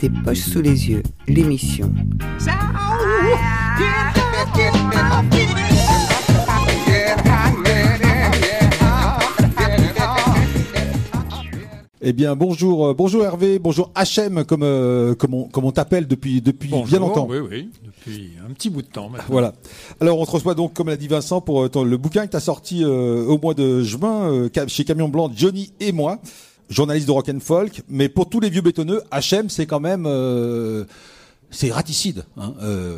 Des poches sous les yeux, l'émission. Eh bien, bonjour, euh, bonjour Hervé, bonjour HM, comme, euh, comme on, comme on t'appelle depuis, depuis bien longtemps. Oui, oui, un petit bout de temps. Voilà. Alors, on te reçoit donc, comme l'a dit Vincent, pour euh, le bouquin que tu sorti euh, au mois de juin euh, chez Camion Blanc, Johnny et moi, journaliste de rock and folk. Mais pour tous les vieux bétonneux, HM, c'est quand même, c'est raticide. Hein,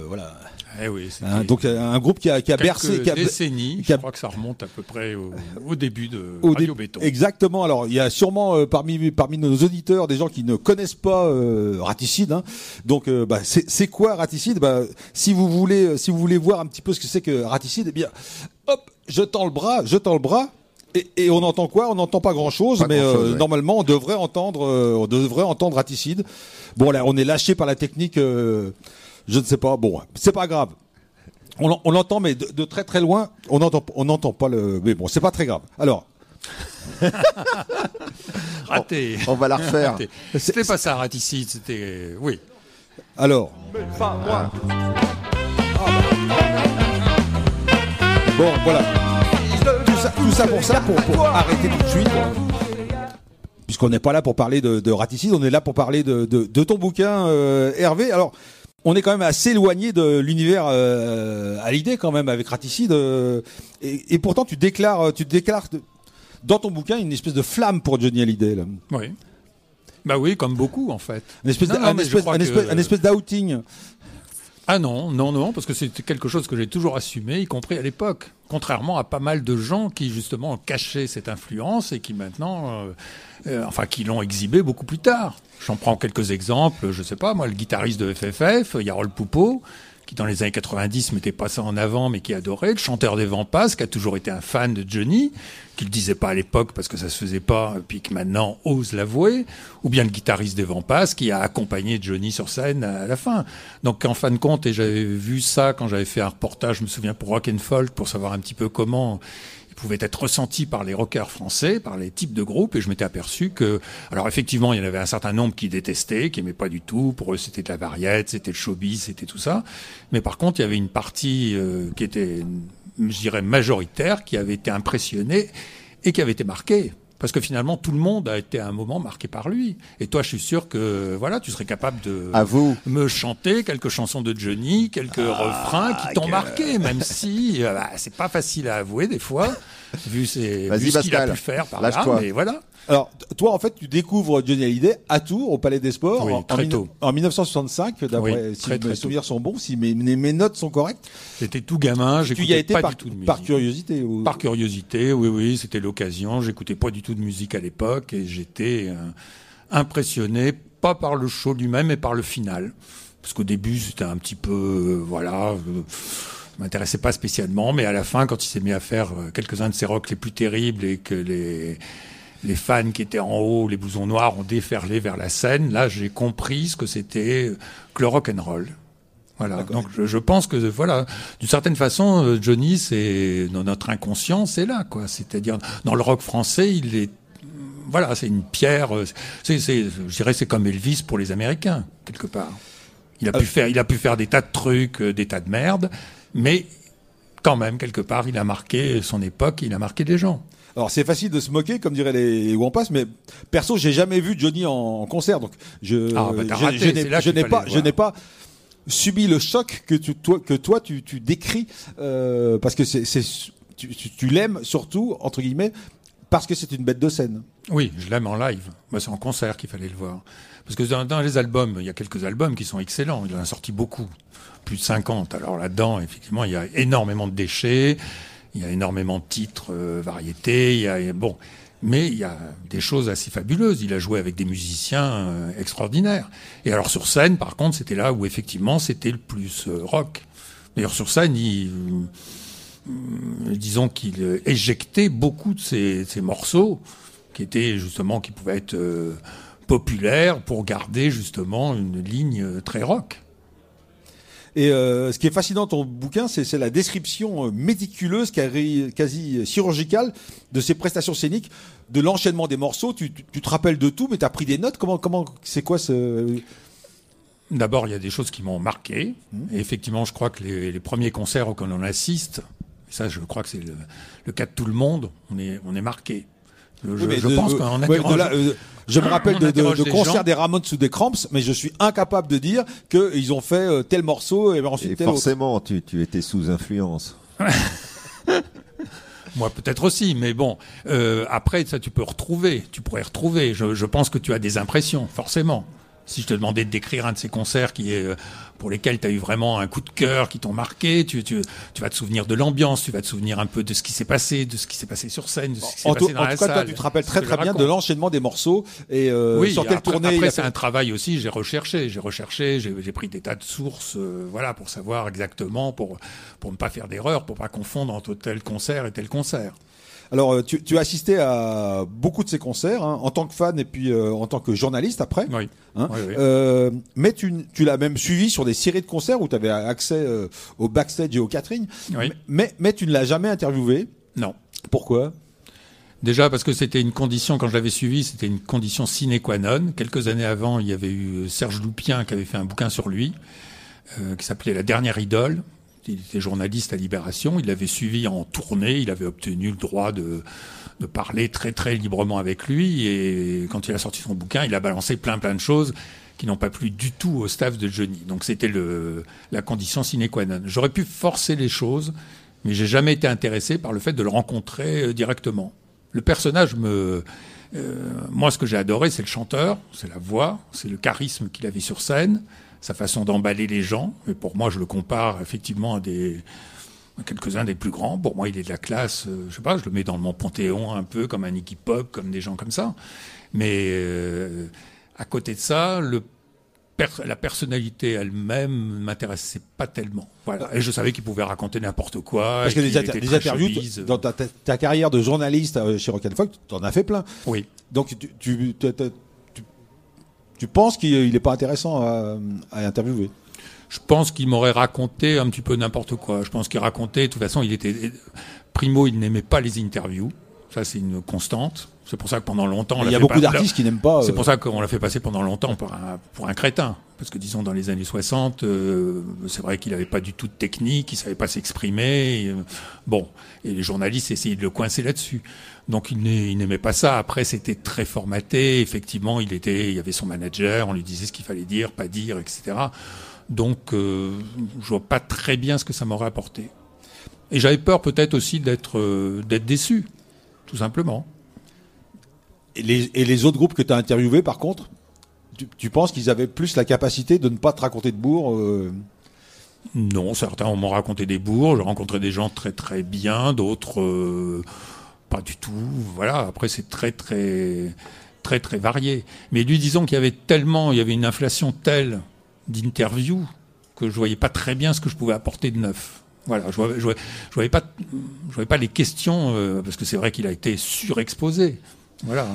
voilà. Eh oui, Hein, donc, un groupe qui a, qui a bercé, qui a, décennies. qui a- Je crois que ça remonte à peu près au, au début de Au Radio dé- Béton. Exactement. Alors, il y a sûrement euh, parmi parmi nos auditeurs des gens qui ne connaissent pas euh, Raticide. hein. Donc, euh, bah, c'est c'est quoi Raticide? Bah, Si vous voulez, euh, si vous voulez voir un petit peu ce que c'est que Raticide, eh bien, hop, je tends le bras, je tends le bras. Et, et on entend quoi? On n'entend pas grand-chose, mais euh, ouais. normalement, on devrait entendre, euh, on devrait entendre Raticide. Bon, là, on est lâché par la technique. euh, je ne sais pas. Bon, c'est pas grave. On, l'en- on l'entend, mais de, de très très loin, on n'entend on n'entend pas le. Mais bon, c'est pas très grave. Alors, Raté. On va la refaire. C'était pas ça, Raticide, c'était. Oui. Alors. Bon, voilà. Tout ça, tout ça pour ça, pour, pour arrêter tout de suite. Puisqu'on n'est pas là pour parler de, de Raticide, on est là pour parler de, de, de ton bouquin, euh, Hervé. Alors, on est quand même assez éloigné de l'univers euh, à l'idée quand même avec Raticide. euh, et, et pourtant, tu déclares, tu déclares dans ton bouquin une espèce de flamme pour Johnny Hallyday. Là. Oui. Bah oui, comme beaucoup en fait. Une espèce, Non, de- non, un mais je espèce, crois un que- espèce, un espèce d'outing. Ah non, non, non, parce que c'était quelque chose que j'ai toujours assumé, y compris à l'époque. Contrairement à pas mal de gens qui justement caché cette influence et qui maintenant, euh, euh, enfin, qui l'ont exhibé beaucoup plus tard. J'en prends quelques exemples. Je sais pas, moi, le guitariste de FFF, Yarol Poupeau, qui dans les années 90 mettait pas ça en avant, mais qui adorait. Le chanteur des Vampas, qui a toujours été un fan de Johnny, qui le disait pas à l'époque parce que ça se faisait pas, puis qui maintenant ose l'avouer. Ou bien le guitariste des Vampas, qui a accompagné Johnny sur scène à la fin. Donc en fin de compte, et j'avais vu ça quand j'avais fait un reportage, je me souviens pour Rock and Folk, pour savoir un petit peu comment pouvait être ressenti par les rockers français, par les types de groupes, et je m'étais aperçu que, alors effectivement, il y en avait un certain nombre qui détestaient, qui aimaient pas du tout. Pour eux, c'était de la variette, c'était le showbiz, c'était tout ça. Mais par contre, il y avait une partie euh, qui était, je dirais, majoritaire, qui avait été impressionnée et qui avait été marquée. Parce que finalement, tout le monde a été à un moment marqué par lui. Et toi, je suis sûr que voilà, tu serais capable de À vous. me chanter quelques chansons de Johnny, quelques refrains qui t'ont marqué, même si euh, bah, c'est pas facile à avouer des fois, vu, ses, vu ce qu'il a pu faire par là. Mais voilà. Alors, toi, en fait, tu découvres Johnny Hallyday à Tours, au Palais des Sports, Oui, en, très tôt. en 1965, d'après Oui, si très, mes très souvenirs sont bons, si mes, notes sont correctes. J'étais tout gamin, j'écoutais été pas par, du tout de musique. par curiosité ou... Par curiosité, oui, oui, c'était l'occasion. J'écoutais pas du tout de musique à l'époque et j'étais euh, impressionné, pas par le show lui-même, mais par le final. Parce qu'au début, c'était un petit peu, euh, voilà, euh, m'intéressait pas spécialement, mais à la fin, quand il s'est mis à faire euh, quelques-uns de ses rocks les plus terribles et que les les fans qui étaient en haut, les blousons noirs, ont déferlé vers la scène, là, j'ai compris ce que c'était que le rock and roll. Voilà. Donc je, je pense que voilà, d'une certaine façon, euh, Johnny, c'est dans notre inconscient, c'est là, quoi. C'est-à-dire dans le rock français, il est voilà, c'est une pierre. euh, C'est, c'est, je dirais, c'est comme Elvis pour les Américains quelque part. Il a pu faire, il a pu faire des tas de trucs, euh, des tas de merde, mais quand même quelque part, il a marqué son époque, il a marqué des gens. Alors, c'est facile de se moquer, comme diraient les, Wampas, mais perso, j'ai jamais vu Johnny en, concert, donc je, Ah, bah, raté, n'ai- je pas, le je voir. n'ai pas subi le choc que tu, toi, que toi, tu, tu décris, euh, parce que c'est, tu, l'aimes surtout, entre guillemets, parce que c'est une bête de scène. Oui, je l'aime en live. C'est en concert qu'il fallait le voir. Parce que dans, dans les albums, il y a quelques albums qui sont excellents. Il en a sorti beaucoup, plus de 50. Alors là-dedans, effectivement, il y a énormément de déchets, il y a énormément de titres euh, variétés, il y a bon, mais il y a des choses assez fabuleuses. Il a joué avec des musiciens euh, extraordinaires. Et alors sur scène, par contre, c'était là où effectivement c'était le plus euh, rock. D'ailleurs sur scène, il euh, disons qu'il éjectait beaucoup de ces, ces morceaux qui étaient justement qui pouvaient être populaires pour garder justement une ligne très rock. Et euh, ce qui est fascinant dans ton bouquin, c'est la description euh, méticuleuse, quasi chirurgicale de ces prestations scéniques, de l'enchaînement des morceaux. Tu, tu, te rappelles de tout, mais tu as pris des notes. Comment, comment, c'est quoi ce D'abord, il y a des choses qui m'ont marqué. Mmh. Et effectivement, je crois que les, les premiers concerts auxquels on assiste, ça, je crois que c'est le, le, cas de tout le monde, on est, on est marqué. Je, je pense qu'en euh, je me rappelle de, de, de concerts des Ramones sous des Cramps, mais je suis incapable de dire qu'ils ont fait euh, tel morceau et ensuite et forcément, tu, tu étais sous influence. Moi peut-être aussi, mais bon, euh, après ça tu peux retrouver, tu pourrais retrouver. Je, je pense que tu as des impressions, forcément. Si je te demandais de décrire un de ces concerts qui est euh, pour lesquels tu as eu vraiment un coup de cœur, qui t'ont marqué, tu, tu, tu, vas te souvenir de l'ambiance, tu vas te souvenir un peu de ce qui s'est passé, de ce qui s'est passé sur scène, de ce qui s'est passé dans en la tout cas, salle. Toi, tu te rappelles très très bien de l'enchaînement des morceaux et euh, oui, sur quelle après, tournée. Après, c'est un travail aussi. J'ai recherché, j'ai recherché, j'ai pris des tas de sources, euh, voilà, pour savoir exactement, pour pour ne pas faire d'erreur, pour pas confondre entre tel concert et tel concert. Alors, tu, tu, as assisté à beaucoup de ces concerts hein, en tant que fan et puis euh, en tant que journaliste après. Oui. Hein, oui, oui. Euh, mais tu, tu l'as même suivi sur des séries de concerts où tu avais accès euh, au backstage et au catering. Oui. Mais, mais tu ne l'as jamais interviewé. Non. Pourquoi? Déjà parce que c'était une condition, quand je l'avais suivi, c'était une condition sine qua non. Quelques années avant, il y avait eu Serge Loupien qui avait fait un bouquin sur lui, euh, qui s'appelait La dernière idole. Il était journaliste à Libération, il l'avait suivi en tournée, il avait obtenu le droit de, parler très très librement avec lui. Et quand il a sorti son bouquin, il a balancé plein plein de choses qui n'ont pas plu du tout au staff de Johnny. Donc c'était la condition sine qua non. J'aurais pu forcer les choses, mais j'ai jamais été intéressé par le fait de le rencontrer euh, directement. Le personnage euh, moi, ce que j'ai adoré, c'est le chanteur, c'est la voix, c'est le charisme qu'il avait sur scène, sa façon d'emballer les gens. Et pour moi, je le compare effectivement à des quelques-uns des plus grands. Pour moi, il est de la classe. euh, je sais pas, je le mets dans mon panthéon un peu comme un Iggy Pop, comme des gens comme ça. Mais euh, à côté de ça, le la personnalité elle-même m'intéressait pas tellement. Voilà. Et je savais qu'il pouvait raconter n'importe quoi. Parce que des, inter- interviews, showbiz. dans ta, carrière de journaliste euh, chez Rock Folk, tu en as fait plein. Oui. Donc tu, tu, tu, tu- tu- tu penses qu'il n'est pas intéressant à, à interviewer? Je pense qu'il m'aurait raconté un petit peu n'importe quoi. Je pense qu'il racontait, de toute façon, il était. Primo, il n'aimait pas les interviews. Ça, c'est une constante. C'est pour ça que pendant longtemps, on Il y a beaucoup d'artistes qui n'aiment pas. C'est euh, pour ça qu'on l'a fait passer pendant longtemps pour un, pour un crétin. Parce que disons, dans les années 60, euh, c'est vrai qu'il n'avait pas du tout de technique, il savait pas s'exprimer. euh, bon, et les journalistes essayaient de le coincer là-dessus. Donc il n'aimait pas ça. Après, c'était très formaté. Effectivement, il était, il y avait son manager, on lui disait ce qu'il fallait dire, pas dire, etc. Donc, euh, je vois pas très bien ce que ça m'aurait apporté. Et j'avais peur peut-être aussi d'être euh, d'être déçu, tout simplement. Et les, et les autres groupes que tu as interviewés, par contre, tu, tu penses qu'ils avaient plus la capacité de ne pas te raconter de bourre euh, Non, certains m'ont raconté des bourgs, j'ai rencontré des gens très très bien, d'autres euh, pas du tout. Voilà, après c'est très très très très varié. Mais lui disons qu'il y avait tellement, il y avait une inflation telle d'interviews que je voyais pas très bien ce que je pouvais apporter de neuf. Voilà, je je voyais, pas, je voyais pas les questions euh, parce que c'est vrai qu'il a été surexposé. Voilà.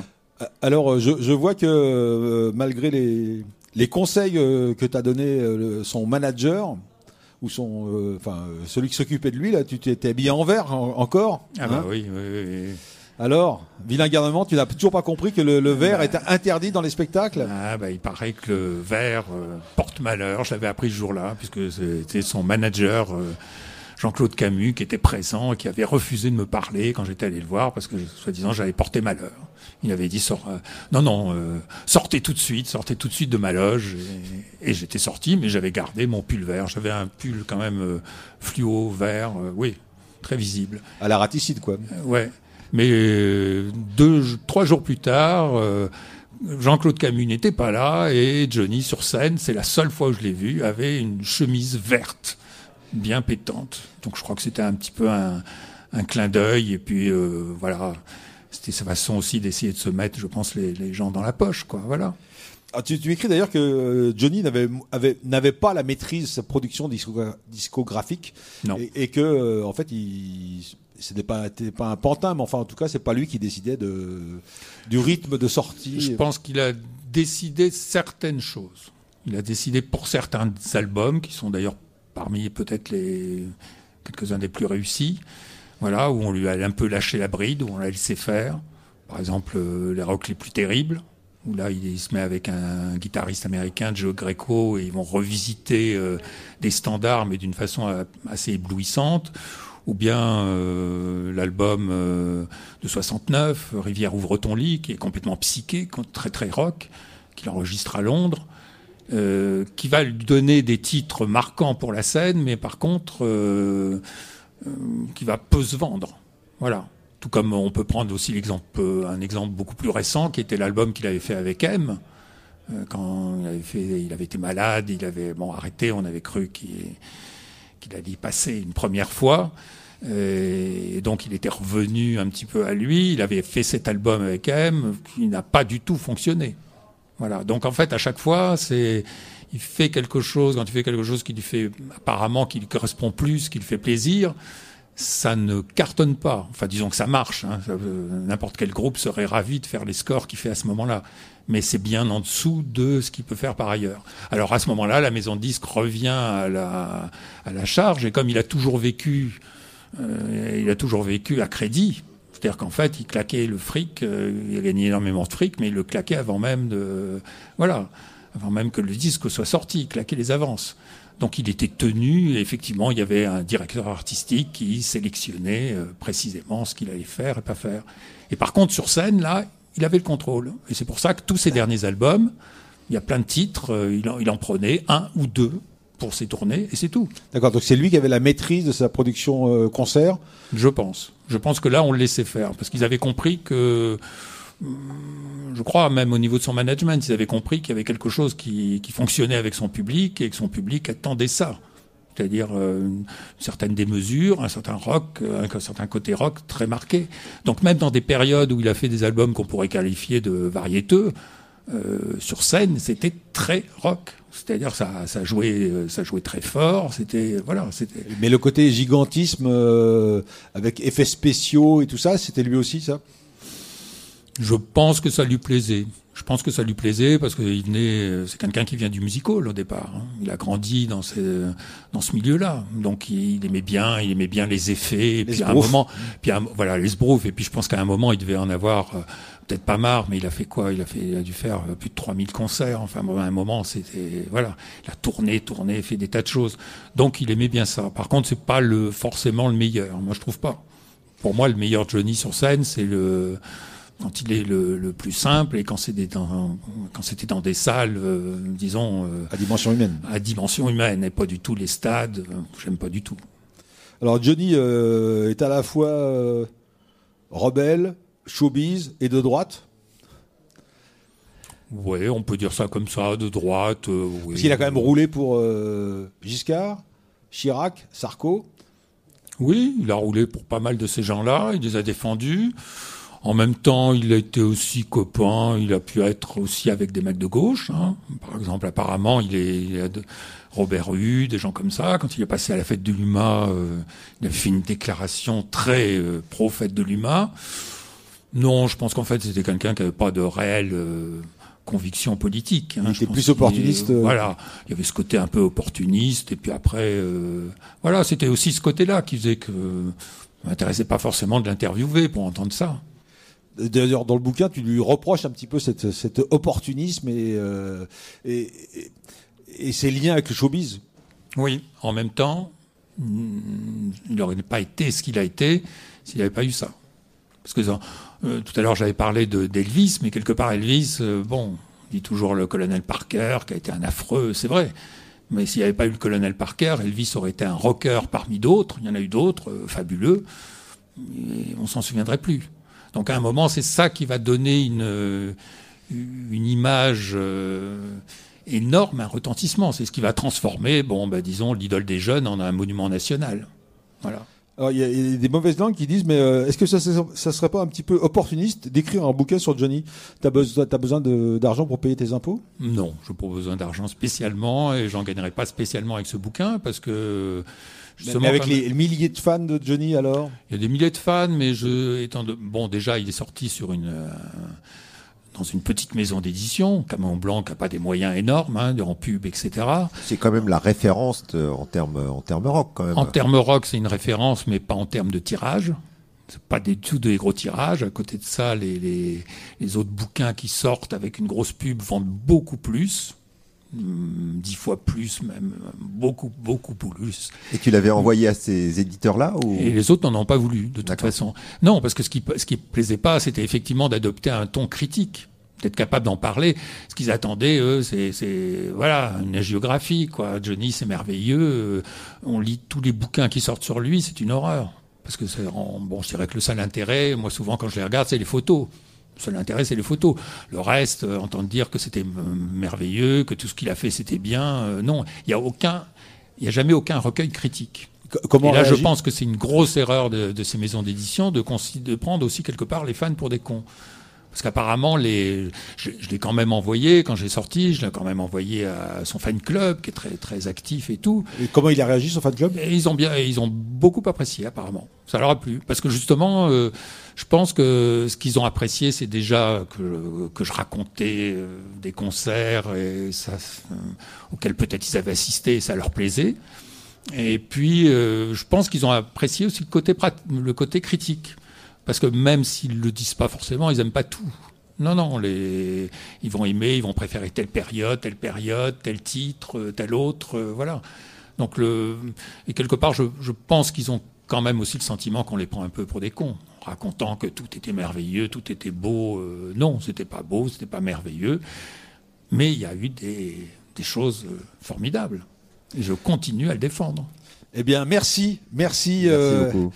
Alors, euh, je, je vois que euh, malgré les, les conseils euh, que t'a donné le- son manager, ou son, enfin, celui qui s'occupait de lui, là, tu t'es habillé en vert en- encore Ah bah hein oui, oui, oui, oui. Alors, vilain garnement, tu n'as toujours pas compris que le, le vert était interdit dans les spectacles? Ah bah il paraît que le verre euh, porte malheur. Je l'avais appris ce jour-là puisque c'était son manager euh, Jean-Claude Camus qui était présent et qui avait refusé de me parler quand j'étais allé le voir parce que soi-disant j'avais porté malheur. Il avait dit sort, euh, non non euh, sortez tout de suite, sortez tout de suite de ma loge et, et j'étais sorti mais j'avais gardé mon pull vert. J'avais un pull quand même euh, fluo vert, oui très visible. À la raticide, quoi. Ouais. Mais deux, trois jours plus tard, Jean-Claude Camus n'était pas là et Johnny sur scène, c'est la seule fois où je l'ai vu, avait une chemise verte, bien pétante. Donc je crois que c'était un petit peu un, un clin d'œil et puis euh, voilà. C'était sa façon aussi d'essayer de se mettre, je pense, les, les gens dans la poche, quoi. Voilà. Ah, tu, tu écris d'ailleurs que euh, Johnny n'avait avait- n'avait pas la maîtrise de sa production discogra- discographique Non. et, et que euh, en fait il c'était pas un pantin mais enfin en tout cas c'est pas lui qui décidait de du rythme de sortie. Je pense qu'il a décidé certaines choses. Il a décidé pour certains albums, qui sont d'ailleurs parmi peut-être les quelques-uns des plus réussis. Voilà, où on lui a un peu lâché la bride, où on l'a laissé faire. Par exemple, les rocks les plus terribles, où là il, se met avec un, guitariste américain, Joe Greco, et ils vont revisiter des standards, mais d'une façon assez éblouissante ou bien euh, l'album euh, de 69, Rivière ouvre ton lit, qui est complètement psyché, très très rock, qu'il enregistre à Londres, euh, qui va lui donner des titres marquants pour la scène, mais par contre, qui va peu se vendre. Voilà. Tout comme on peut prendre aussi l'exemple, un exemple beaucoup plus récent, qui était l'album qu'il avait fait avec M. Quand il avait, fait, il avait été malade, il avait bon arrêté, on avait cru qu'il qu'il allait y passer une première fois. Et donc il était revenu un petit peu à lui. Il avait fait cet album avec M qui n'a pas du tout fonctionné. Voilà. Donc en fait, à chaque fois, c'est il fait quelque chose. Quand il fait quelque chose qui lui fait apparemment qui lui correspond plus, qui lui fait plaisir, ça ne cartonne pas. Enfin, disons que ça marche. Hein. N'importe quel groupe serait ravi de faire les scores qu'il fait à ce moment-là. Mais c'est bien en dessous de ce qu'il peut faire par ailleurs. Alors à ce moment-là, la maison de disque revient à la, à la charge. Et comme il a toujours vécu euh, il a toujours vécu à crédit. C'est-à-dire qu'en fait, il claquait le fric, euh, il a gagné énormément de fric, mais il le claquait avant même de, voilà, avant même que le disque soit sorti, il claquait les avances. Donc il était tenu, effectivement, il y avait un directeur artistique qui sélectionnait euh, précisément ce qu'il allait faire et pas faire. Et par contre, sur scène, là, il avait le contrôle. Et c'est pour ça que tous ses derniers albums, il y a plein de titres, en, il en prenait un ou deux pour ses tournées et c'est tout. D'accord, donc c'est lui qui avait la maîtrise de sa production euh, concert Je pense. Je pense que là, on le laissait faire parce qu'ils avaient compris que, hum, je crois même au niveau de son management, ils avaient compris qu'il y avait quelque chose qui, qui, fonctionnait avec son public et que son public attendait ça. C'est-à-dire euh, une certaine démesure, un certain rock, un certain côté rock très marqué. Donc même dans des périodes où il a fait des albums qu'on pourrait qualifier de variéteux, euh, sur scène, c'était très rock. C'est-à-dire ça, ça jouait, euh, ça jouait très fort. C'était voilà, c'était. Mais le côté gigantisme euh, avec effets spéciaux et tout ça, c'était lui aussi ça? Je pense que ça lui plaisait. Je pense que ça lui plaisait parce qu'il venait, c'est quelqu'un qui vient du musical au départ. Hein. Il a grandi dans ce dans ce milieu-là, donc il aimait bien, il aimait bien les effets. Et puis à un moment, puis voilà les sbroufs. Et puis je pense qu'à un moment, il devait en avoir peut-être pas marre, mais il a fait quoi? Il a fait, il a dû faire euh, plus de 3000 concerts. Enfin, à un moment, c'était voilà, il a tourné, tourné, fait des tas de choses. Donc, il aimait bien ça. Par contre, c'est pas le forcément le meilleur. Moi, je trouve pas. Pour moi, le meilleur Johnny sur scène, c'est le quand il est le, le, plus simple et quand c'était dans quand c'était dans des salles, euh, disons euh, à dimension humaine. À dimension humaine, et pas du tout les stades. J'aime pas du tout. Alors Johnny est à la fois rebelle, showbiz et de droite? Oui, on peut dire ça comme ça, de droite. Euh, Parce qu'il a quand même roulé pour euh, Giscard, Chirac, Sarko. Oui, il a roulé pour pas mal de ces gens-là, il les a défendus. En même temps, il a été aussi copain, il a pu être aussi avec des mecs de gauche. Hein. Par exemple, apparemment, il est, il a de Robert Hue, des gens comme ça. Quand il est passé à la fête de l'UMA, euh, il a fait une déclaration très pro-fête de l'UMA. Non, je pense qu'en fait, c'était quelqu'un qui n'avait pas de réelle euh, conviction politique. Hein. Il était plus opportuniste. Euh. voilà, il y avait ce côté un peu opportuniste, et puis après, euh, voilà, c'était aussi ce côté-là qui faisait que je m'intéressais pas forcément de l'interviewer pour entendre ça. D'ailleurs, dans le bouquin, tu lui reproches un petit peu cet opportunisme et, et, ses liens avec le showbiz. Oui, en même temps, mm, il n'aurait pas été ce qu'il a été s'il n'y avait pas eu ça. Parce que euh, tout à l'heure, j'avais parlé d'Elvis, mais quelque part, Elvis, euh, bon, dit toujours le colonel Parker, qui a été un affreux, c'est vrai. Mais s'il n'y avait pas eu le colonel Parker, Elvis aurait été un rocker parmi d'autres. Il y en a eu d'autres, euh, fabuleux. Et on s'en souviendrait plus. Donc à un moment, c'est ça qui va donner une, une image énorme, un retentissement. C'est ce qui va transformer, bon, bah, disons, l'idole des jeunes en un monument national. Voilà. Alors, il y, a des mauvaises langues qui disent, mais euh, est-ce que ça, ça serait pas un petit peu opportuniste d'écrire un bouquin sur Johnny? T'as besoin, as besoin d'argent pour payer tes impôts? Non, je n'ai pas besoin d'argent spécialement et j'en gagnerai pas spécialement avec ce bouquin parce que. Mais avec les milliers de fans de Johnny alors? Il y a des milliers de fans, mais je étant de, bon déjà il est sorti sur une euh, dans une petite maison d'édition. Camon Blanc n'a pas des moyens énormes, hein, en pub, etc. C'est quand même la référence en termes en termes rock, quand même. En termes rock, c'est une référence, mais pas en termes de tirage. C'est pas du tout des gros tirages. À côté de ça, les, les, les autres bouquins qui sortent avec une grosse pub vendent beaucoup plus. Hmm, dix fois plus même, beaucoup, beaucoup plus. Et tu l'avais envoyé à ces éditeurs-là ou... Et les autres n'en ont pas voulu, de toute façon. Non, parce que ce qui ce qui plaisait pas, c'était effectivement d'adopter un ton critique d'être capable d'en parler. Ce qu'ils attendaient, eux, c'est, voilà, une géographie, quoi. Johnny, c'est merveilleux. On lit tous les bouquins qui sortent sur lui, c'est une horreur. Parce que c'est, bon, je dirais que le seul intérêt, moi, souvent, quand je les regarde, c'est les photos. Le seul intérêt, c'est les photos. Le reste, euh, entendre dire que c'était merveilleux, que tout ce qu'il a fait, c'était bien, euh, non. Il n'y a aucun, il n'y a jamais aucun recueil critique. Comment Et là, je pense que c'est une grosse erreur de, de ces maisons d'édition de, de prendre aussi quelque part les fans pour des cons. Parce qu'apparemment, les, je, je l'ai quand même envoyé quand j'ai sorti, je l'ai quand même envoyé à son fan club qui est très très actif et tout. Et comment il a réagi son fan club? Et Ils ont bien, ils ont beaucoup apprécié apparemment. Ça leur a plu parce que justement, euh, je pense que ce qu'ils ont apprécié, c'est déjà que que je racontais euh, des concerts et ça, euh, auxquels peut-être ils avaient assisté, et ça leur plaisait. Et puis, je pense qu'ils ont apprécié aussi le côté le côté critique. Parce que même s'ils le disent pas forcément, ils aiment pas tout. Non, non, les... ils vont aimer, ils vont préférer telle période, telle période, tel titre, tel autre, euh, voilà. Donc le et quelque part, je, je pense qu'ils ont quand même aussi le sentiment qu'on les prend un peu pour des cons, racontant que tout était merveilleux, tout était beau. Euh, non, c'était pas beau, c'était pas merveilleux, mais il y a eu des, des choses euh, formidables. Et je continue à le défendre. Eh bien, merci, merci. Merci euh... beaucoup.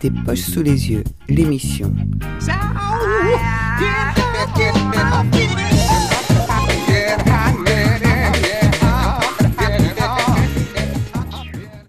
Tes poches sous les yeux, l'émission.